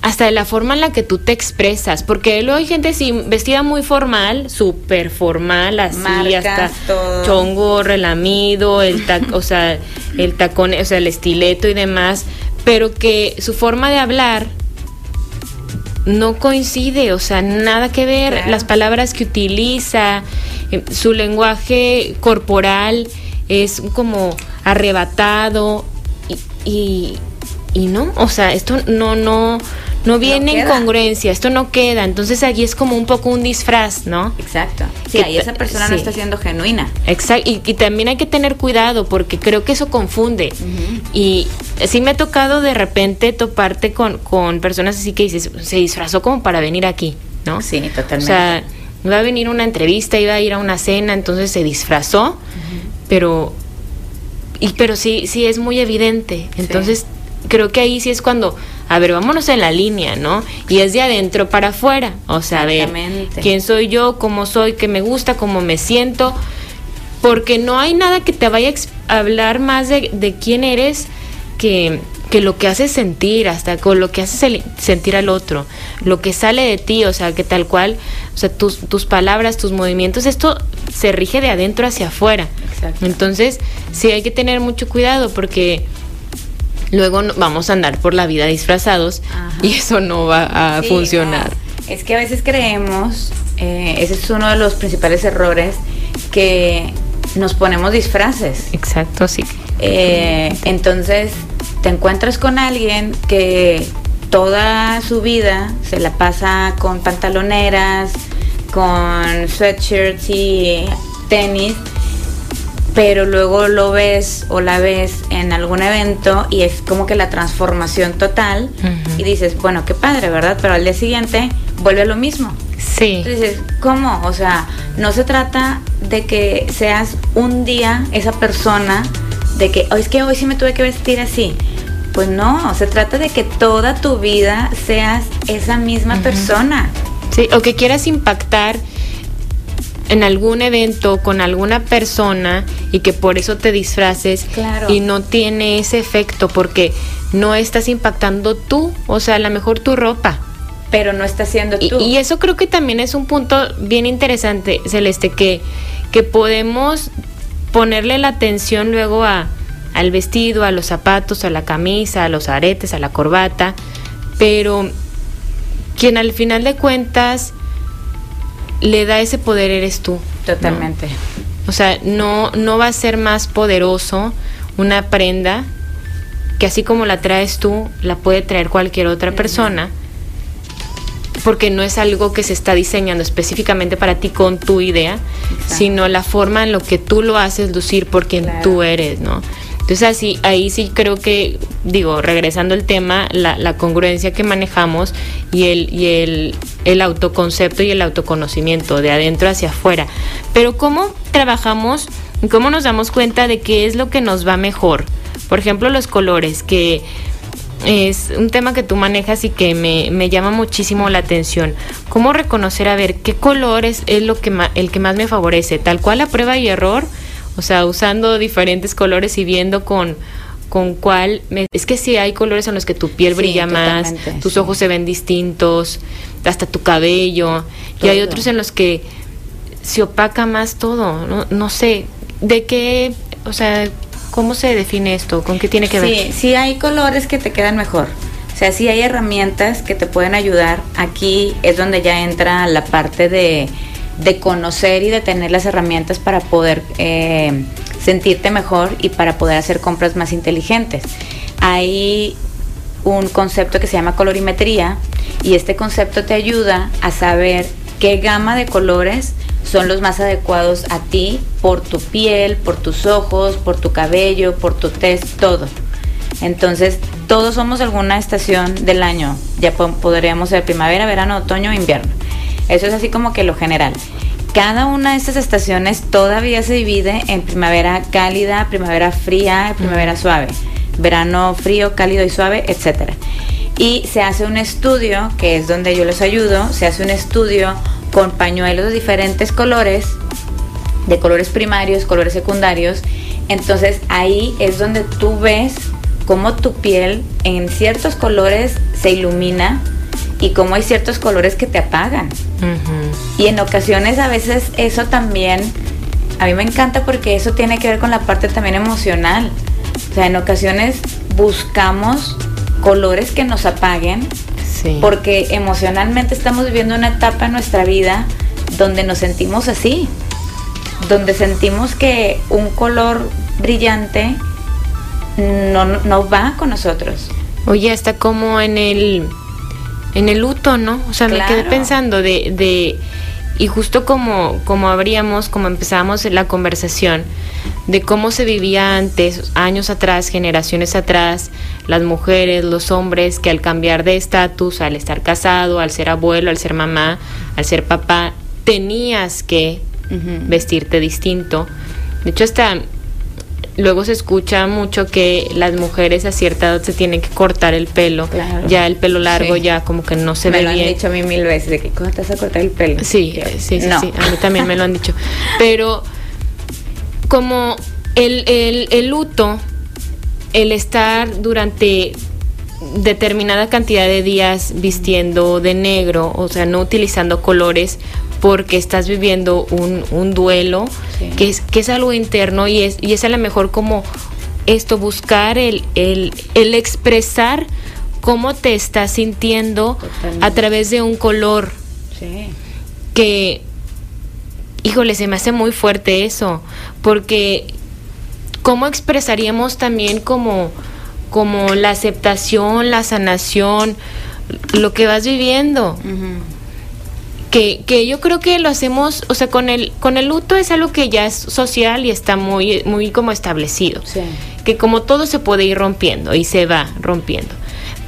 hasta de la forma en la que tú te expresas, porque luego hay gente así, vestida muy formal, súper formal, así, hasta chongo, relamido, el o sea, el tacón, o sea, el estileto y demás, pero que su forma de hablar no coincide, o sea, nada que ver, las palabras que utiliza, eh, su lenguaje corporal es como arrebatado y, y no, o sea, esto no, no, no viene en congruencia, esto no queda. Entonces allí es como un poco un disfraz, ¿no? Exacto. Sí, ahí esa persona no está siendo genuina. Exacto. Y, también hay que tener cuidado porque creo que eso confunde. Y sí me ha tocado de repente toparte con, con personas así que dices, se disfrazó como para venir aquí, ¿no? Sí, totalmente. O sea, iba a venir una entrevista, iba a ir a una cena, entonces se disfrazó, pero y pero sí sí es muy evidente. Entonces, creo que ahí sí es cuando a ver, vámonos en la línea, ¿no? Y es de adentro para afuera, o sea, a ver, quién soy yo, cómo soy, qué me gusta, cómo me siento, porque no hay nada que te vaya a hablar más de, de quién eres que, que lo que haces sentir, hasta con lo que haces sentir al otro, lo que sale de ti, o sea, que tal cual, o sea, tus, tus palabras, tus movimientos, esto se rige de adentro hacia afuera. Entonces, sí hay que tener mucho cuidado porque luego vamos a andar por la vida disfrazados y eso no va a funcionar. Es que a veces creemos, eh, ese es uno de los principales errores, que nos ponemos disfraces. Exacto, sí. Eh, entonces te encuentras con alguien que toda su vida se la pasa con pantaloneras, con sweatshirts y tenis pero luego lo ves o la ves en algún evento y es como que la transformación total y dices, bueno, qué padre, ¿verdad? Pero al día siguiente vuelve a lo mismo. Sí. Entonces dices, ¿cómo? O sea, no se trata de que seas un día esa persona, de que, oh, es que hoy sí me tuve que vestir así. Pues no, se trata de que toda tu vida seas esa misma persona. Sí, o que quieras impactar en algún evento con alguna persona y que por eso te disfraces y no tiene ese efecto porque no estás impactando tú, o sea, a lo mejor tu ropa. Pero no está siendo tú. Y, eso creo que también es un punto bien interesante, Celeste, que, que podemos ponerle la atención luego a, al vestido, a los zapatos, a la camisa, a los aretes, a la corbata, pero quien al final de cuentas le da ese poder eres tú. Totalmente. O sea, no, no va a ser más poderoso una prenda que así como la traes tú, la puede traer cualquier otra persona, porque no es algo que se está diseñando específicamente para ti con tu idea, sino la forma en lo que tú lo haces lucir por quien tú eres, ¿no? Entonces así, ahí sí creo que, digo, regresando al tema, la, la congruencia que manejamos y el, y el, el autoconcepto y el autoconocimiento de adentro hacia afuera. Pero ¿cómo trabajamos? ¿Cómo nos damos cuenta de qué es lo que nos va mejor? Por ejemplo, los colores, que es un tema que tú manejas y que me, me, llama muchísimo la atención. ¿Cómo reconocer a ver qué color es, lo que el que más me favorece? Tal cual a prueba y error o sea, usando diferentes colores y viendo con, con cuál... es que sí hay colores en los que tu piel brilla más, tus ojos se ven distintos, hasta tu cabello. Y hay otros en los que se opaca más todo. No, no sé, ¿de qué, o sea, cómo se define esto? ¿Con qué tiene que ver? Sí, sí hay colores que te quedan mejor. O sea, sí hay herramientas que te pueden ayudar. Aquí es donde ya entra la parte de de conocer y de tener las herramientas para poder eh, sentirte mejor y para poder hacer compras más inteligentes. Hay un concepto que se llama colorimetría y este concepto te ayuda a saber qué gama de colores son los más adecuados a ti por tu piel, por tus ojos, por tu cabello, por tu test, todo. Entonces, todos somos alguna estación del año. Ya podríamos ser primavera, verano, otoño, invierno. Eso es así como que lo general. Cada una de estas estaciones todavía se divide en primavera cálida, primavera fría, primavera suave, verano frío, cálido y suave, etc. Y se hace un estudio, que es donde yo les ayudo, se hace un estudio con pañuelos de diferentes colores, de colores primarios, colores secundarios. Entonces ahí es donde tú ves cómo tu piel en ciertos colores se ilumina y cómo hay ciertos colores que te apagan. Y en ocasiones a veces eso también, a mí me encanta porque eso tiene que ver con la parte también emocional. O sea, en ocasiones buscamos colores que nos apaguen porque emocionalmente estamos viviendo una etapa en nuestra vida donde nos sentimos así, donde sentimos que un color brillante no, no va con nosotros. Oye, está como en el en el luto, ¿no? O sea, me quedé pensando de, de y justo como, como abríamos, como empezamos la conversación, de cómo se vivía antes, años atrás, generaciones atrás, las mujeres, los hombres, que al cambiar de estatus, al estar casado, al ser abuelo, al ser mamá, al ser papá, tenías que vestirte distinto. De hecho, hasta luego se escucha mucho que las mujeres a cierta edad se tienen que cortar el pelo. Ya el pelo largo ya como que no se ve bien. Me lo han dicho a mí mil veces de que ¿cómo te vas a cortar el pelo? Sí, sí, sí, sí, a mí también me lo han dicho. Pero como el, el, el luto, el estar durante determinada cantidad de días vistiendo de negro, o sea, no utilizando colores, porque estás viviendo un, un duelo que, es, que es algo interno y es, y es a lo mejor como esto, buscar el, el, el expresar cómo te estás sintiendo a través de un color. Que, híjole, se me hace muy fuerte eso, porque ¿cómo expresaríamos también como, como la aceptación, la sanación, lo que vas viviendo? Que, que yo creo que lo hacemos, o sea, con el, con el luto es algo que ya es social y está muy, muy como establecido. Que como todo se puede ir rompiendo y se va rompiendo.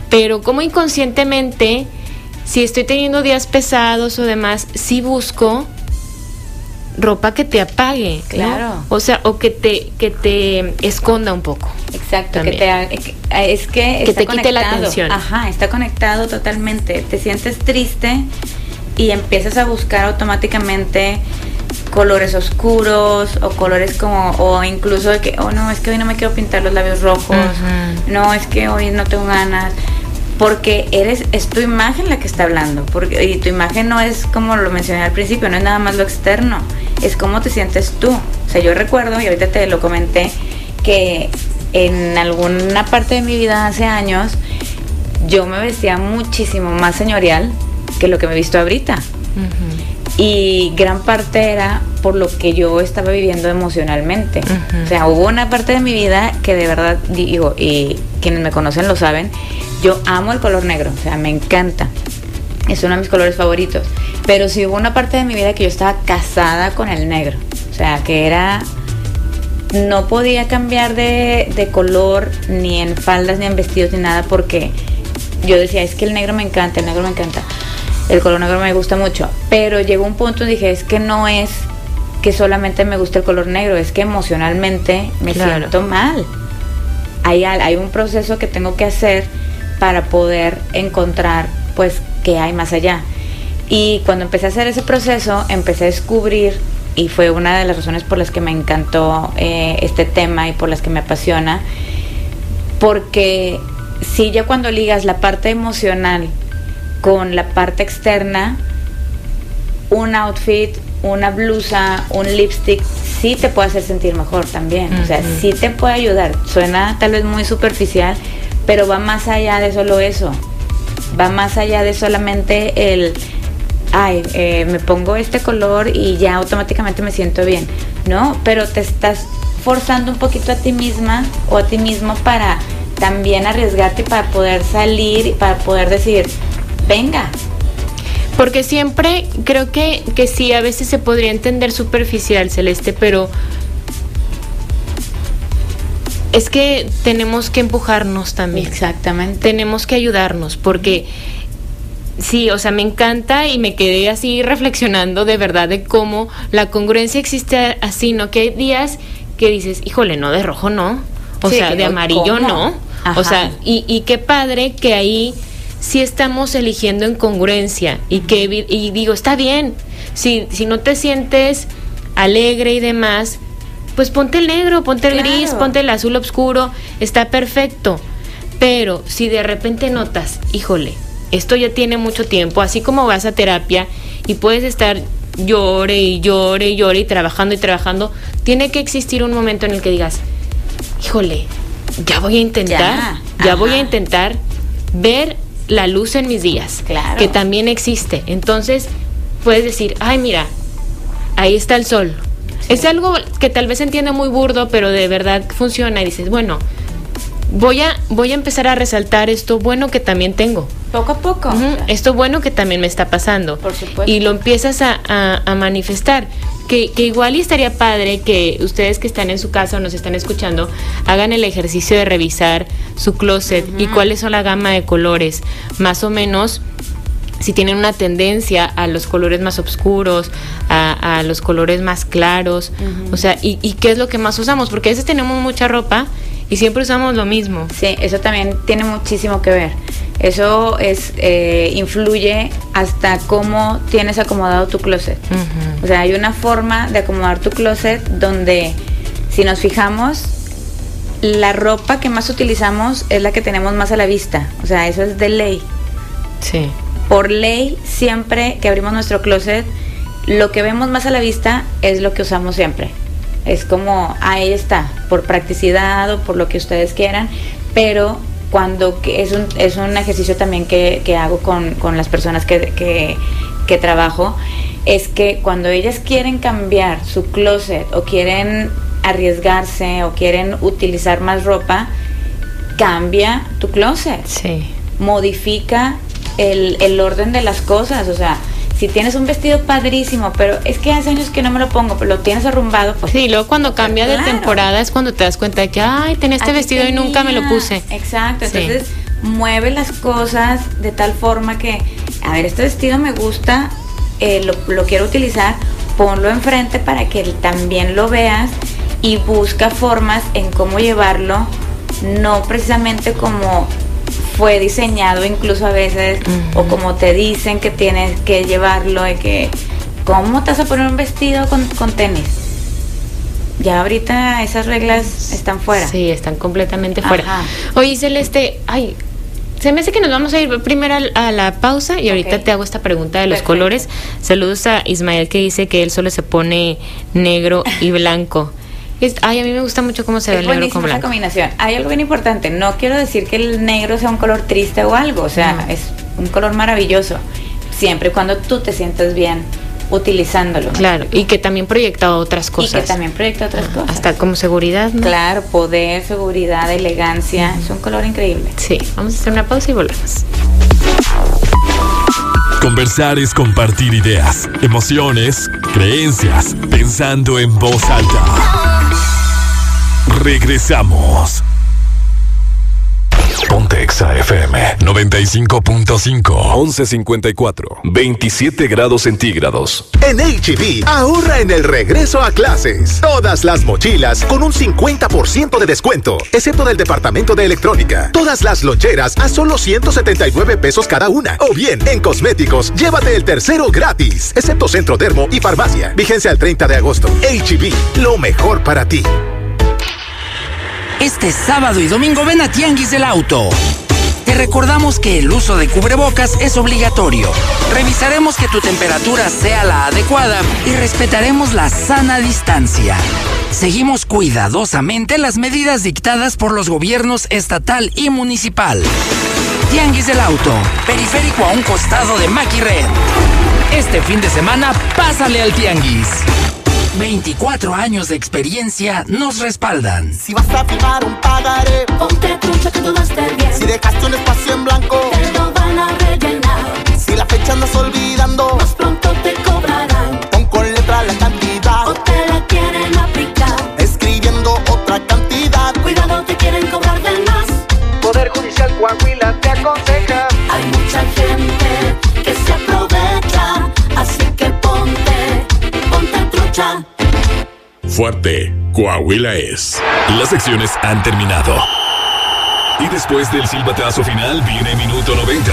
Pero como inconscientemente, si estoy teniendo días pesados o demás, sí busco ropa que te apague, claro. O sea, o que te que te esconda un poco. Exacto, que te es que, que te quite la atención. Ajá, está conectado totalmente. Te sientes triste y empiezas a buscar automáticamente colores oscuros o colores como o incluso de que oh no es que hoy no me quiero pintar los labios rojos no es que hoy no tengo ganas porque eres es tu imagen la que está hablando porque y tu imagen no es como lo mencioné al principio no es nada más lo externo es cómo te sientes tú. O sea yo recuerdo y ahorita te lo comenté que en alguna parte de mi vida hace años yo me vestía muchísimo más señorial que lo que me he visto ahorita. Y gran parte era por lo que yo estaba viviendo emocionalmente. O sea, hubo una parte de mi vida que de verdad digo, y quienes me conocen lo saben, yo amo el color negro, o sea, me encanta. Es uno de mis colores favoritos. Pero sí hubo una parte de mi vida que yo estaba casada con el negro. O sea, que era no podía cambiar de, de, color ni en faldas ni en vestidos ni nada porque yo decía, es que el negro me encanta, el negro me encanta el color negro me gusta mucho, pero llegó un punto y dije, es que no es que solamente me gusta el color negro, es que emocionalmente me siento mal. Hay, hay un proceso que tengo que hacer para poder encontrar pues qué hay más allá. Y cuando empecé a hacer ese proceso, empecé a descubrir, y fue una de las razones por las que me encantó eh, este tema y por las que me apasiona, porque si ya cuando ligas la parte emocional con la parte externa, un outfit, una blusa, un lipstick, sí te puede hacer sentir mejor también. O sea, sí te puede ayudar. Suena tal vez muy superficial, pero va más allá de solo eso. Va más allá de solamente el, ay, eh, me pongo este color y ya automáticamente me siento bien. No, pero te estás forzando un poquito a ti misma o a ti mismo para también arriesgarte para poder salir y para poder decir, venga. Porque siempre creo que, que sí, a veces se podría entender superficial, Celeste, pero es que tenemos que empujarnos también. Exactamente. Tenemos que ayudarnos, porque sí, o sea, me encanta y me quedé así reflexionando de verdad de cómo la congruencia existe así, ¿no? Que hay días que dices, híjole, no, de rojo no. O sea, de amarillo no. O sea, y, y qué padre que ahí si estamos eligiendo en congruencia y que y digo, está bien, si, si no te sientes alegre y demás, pues ponte el negro, ponte el gris, ponte el azul oscuro, está perfecto. Pero si de repente notas, híjole, esto ya tiene mucho tiempo, así como vas a terapia y puedes estar llore y llore y llore y trabajando y trabajando, tiene que existir un momento en el que digas, híjole, ya voy a intentar, ya, voy a intentar ver la luz en mis días, claro. que también existe. Entonces, puedes decir, ay, mira, ahí está el sol. Es algo que tal vez entiende muy burdo, pero de verdad funciona y dices, bueno, voy a, voy a empezar a resaltar esto bueno que también tengo. Poco a poco. Esto bueno que también me está pasando. Por supuesto. Y lo empiezas a, manifestar. Que, igual y estaría padre que ustedes que están en su casa o nos están escuchando hagan el ejercicio de revisar su closet y cuáles son la gama de colores. Más o menos si tienen una tendencia a los colores más oscuros, a, los colores más claros, o sea, y, y, qué es lo que más usamos, porque a veces tenemos mucha ropa y siempre usamos lo mismo. Sí, eso también tiene muchísimo que ver. Eso es eh, influye hasta cómo tienes acomodado tu closet. O sea, hay una forma de acomodar tu closet donde, si nos fijamos, la ropa que más utilizamos es la que tenemos más a la vista. O sea, eso es de ley. Sí. Por ley, siempre que abrimos nuestro closet, lo que vemos más a la vista es lo que usamos siempre. Es como, ahí está, por practicidad o por lo que ustedes quieran, pero cuando es un, es un ejercicio también que, hago con, las personas que, que, trabajo, es que cuando ellas quieren cambiar su closet o quieren arriesgarse o quieren utilizar más ropa, cambia tu closet. Sí. Modifica el, el orden de las cosas, o sea, si tienes un vestido padrísimo, pero es que hace años que no me lo pongo, pero lo tienes arrumbado, pues. Sí, luego cuando cambia de temporada es cuando te das cuenta de que, ay, tenía este vestido y nunca me lo puse. Exacto, entonces mueve las cosas de tal forma que, a ver, este vestido me gusta, eh, lo, lo quiero utilizar, ponlo enfrente para que también lo veas y busca formas en cómo llevarlo, no precisamente como fue diseñado incluso a veces o como te dicen que tienes que llevarlo y que cómo te vas a poner un vestido con, con tenis ya ahorita esas reglas están fuera. Sí están completamente fuera. Oye Celeste ay se me hace que nos vamos a ir primero a la pausa y ahorita te hago esta pregunta de los colores. Saludos a Ismael que dice que él solo se pone negro y blanco ay, a mí me gusta mucho cómo se ve el negro con blanco. combinación. Hay algo bien importante. No quiero decir que el negro sea un color triste o algo. O sea, es un color maravilloso. Siempre y cuando tú te sientas bien utilizándolo. Claro, y que también proyecta otras cosas. Y que también proyecta otras cosas. Hasta como seguridad, ¿no? Claro, poder, seguridad, elegancia. Es un color increíble. Sí, vamos a hacer una pausa y volvemos. Conversar es compartir ideas, emociones, creencias, pensando en voz alta. Regresamos. Pontexa FM 95.5 1154 27 grados centígrados. En HB, ahorra en el regreso a clases. Todas las mochilas con un 50% de descuento, excepto del departamento de electrónica. Todas las loncheras a solo 179 pesos cada una. O bien, en cosméticos, llévate el tercero gratis, excepto centro termo y farmacia. Vigencia al 30 de agosto. HB, lo mejor para ti. Este sábado y domingo ven a Tianguis del Auto. Te recordamos que el uso de cubrebocas es obligatorio. Revisaremos que tu temperatura sea la adecuada y respetaremos la sana distancia. Seguimos cuidadosamente las medidas dictadas por los gobiernos estatal y municipal. Tianguis del Auto, periférico a un costado de Red. Este fin de semana, pásale al Tianguis. 24 años de experiencia nos respaldan. Si vas a firmar un pagaré, ponte trucha que todo esté bien. Si dejaste un espacio en Fuerte, Coahuila es. Las secciones han terminado. Y después del silbatazo final viene minuto 90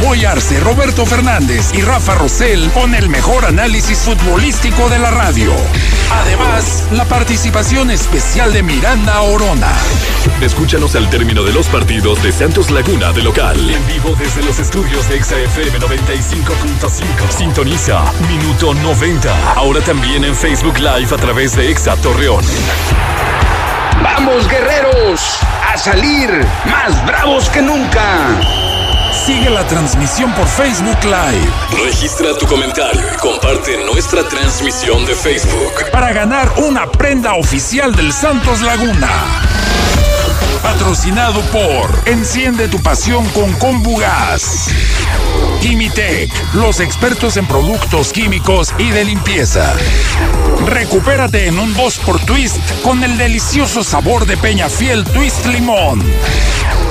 Moy Arce, Roberto Fernández y Rafa Rosell con el mejor análisis futbolístico de la radio. Además, la participación especial de Miranda Orona. Escúchanos al término de los partidos de Santos Laguna de local. En vivo desde los estudios de XFM 95.5. Sintoniza Minuto 90. Ahora también en Facebook Live a través de Exa Torreón. ¡Vamos, guerreros! ¡A salir más bravos que nunca! Sigue la transmisión por Facebook Live Registra tu comentario y comparte nuestra transmisión de Facebook. para ganar una prenda oficial del Santos Laguna. Patrocinado por Enciende tu pasión con Combugas. Químitec, los expertos en productos químicos y de limpieza. Recupérate en un por Twist con el delicioso sabor de Peñafiel Twist Limón.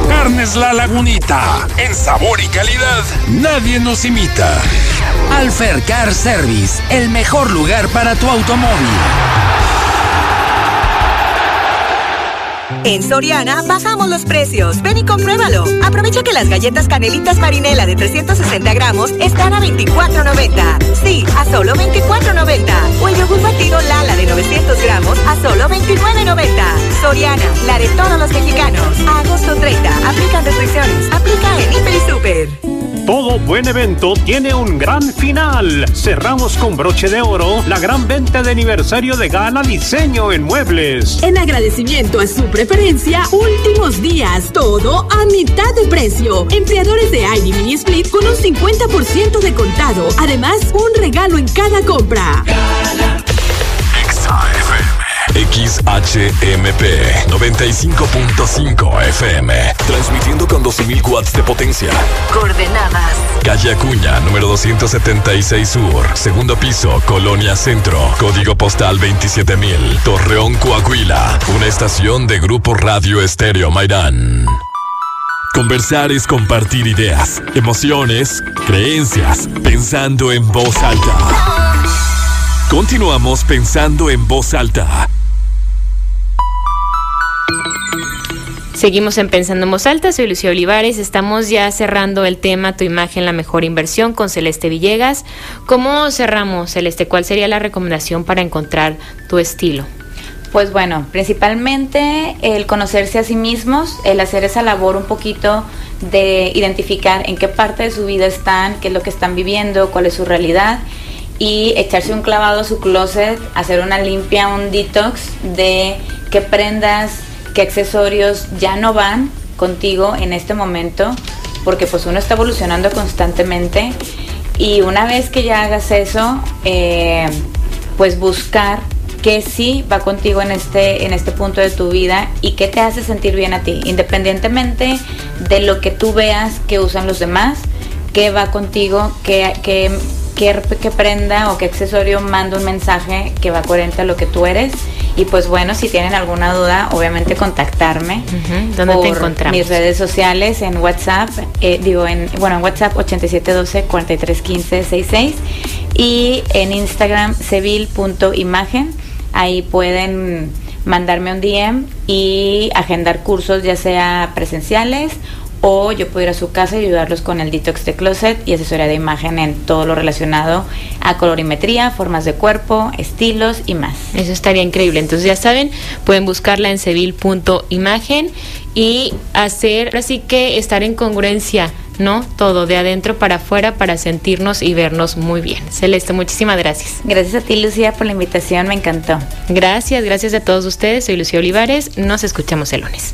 Carnes La Lagunita, en sabor y calidad, nadie nos imita. Alfer Car Service, el mejor lugar para tu automóvil. En Soriana bajamos los precios. Ven y compruébalo. Aprovecha que las galletas canelitas marinela de 360 gramos están a 24.90. Sí, a solo 24.90. O el yogur batido Lala de 900 gramos a solo 29.90. Soriana, la de todos los mexicanos. Agosto 30. Aplican restricciones. Aplica en Hiper y Super. Todo buen evento tiene un gran final. Cerramos con broche de oro la gran venta de aniversario de Gala Diseño en Muebles. En agradecimiento a su preferencia, últimos días, todo a mitad de precio. Empleadores de ID Mini Split con un 50% de contado. Además, un regalo en cada compra. XHMP 95.5 FM. Transmitiendo con 12.000 watts de potencia. Coordenadas. Calle Acuña, número 276 Sur. Segundo piso, Colonia Centro. Código postal 27000. Torreón, Coahuila. Una estación de Grupo Radio Estéreo Mairán. Conversar es compartir ideas, emociones, creencias, pensando en voz alta. Continuamos pensando en voz alta. Seguimos en Pensando en Voz Alta, soy Lucía Olivares, estamos ya cerrando el tema Tu imagen, la mejor inversión con Celeste Villegas. ¿Cómo cerramos, Celeste? ¿Cuál sería la recomendación para encontrar tu estilo? Pues bueno, principalmente el conocerse a sí mismos, el hacer esa labor un poquito de identificar en qué parte de su vida están, qué es lo que están viviendo, cuál es su realidad y echarse un clavado a su closet, hacer una limpia, un detox de qué prendas, qué accesorios ya no van contigo en este momento, porque pues uno está evolucionando constantemente y una vez que ya hagas eso, eh, pues buscar qué sí va contigo en este, en este punto de tu vida y qué te hace sentir bien a ti, independientemente de lo que tú veas que usan los demás, qué va contigo, qué, qué, qué, qué prenda o qué accesorio manda un mensaje que va coherente a lo que tú eres. Y pues bueno, si tienen alguna duda, obviamente contactarme. ¿Dónde te encontramos? Mis redes sociales, en WhatsApp, eh, digo, en, bueno, en WhatsApp 8712-431566 y en Instagram civil.imagen. Ahí pueden mandarme un DM y agendar cursos, ya sea presenciales o yo puedo ir a su casa y ayudarlos con el detox de closet y asesoría de imagen en todo lo relacionado a colorimetría, formas de cuerpo, estilos y más. Eso estaría increíble. Entonces ya saben, pueden buscarla en civil.imagen y hacer, así que estar en congruencia, ¿no? Todo de adentro para afuera para sentirnos y vernos muy bien. Celeste, muchísimas gracias. Gracias a ti, Lucía, por la invitación, me encantó. Gracias, gracias a todos ustedes. Soy Lucía Olivares. Nos escuchamos el lunes.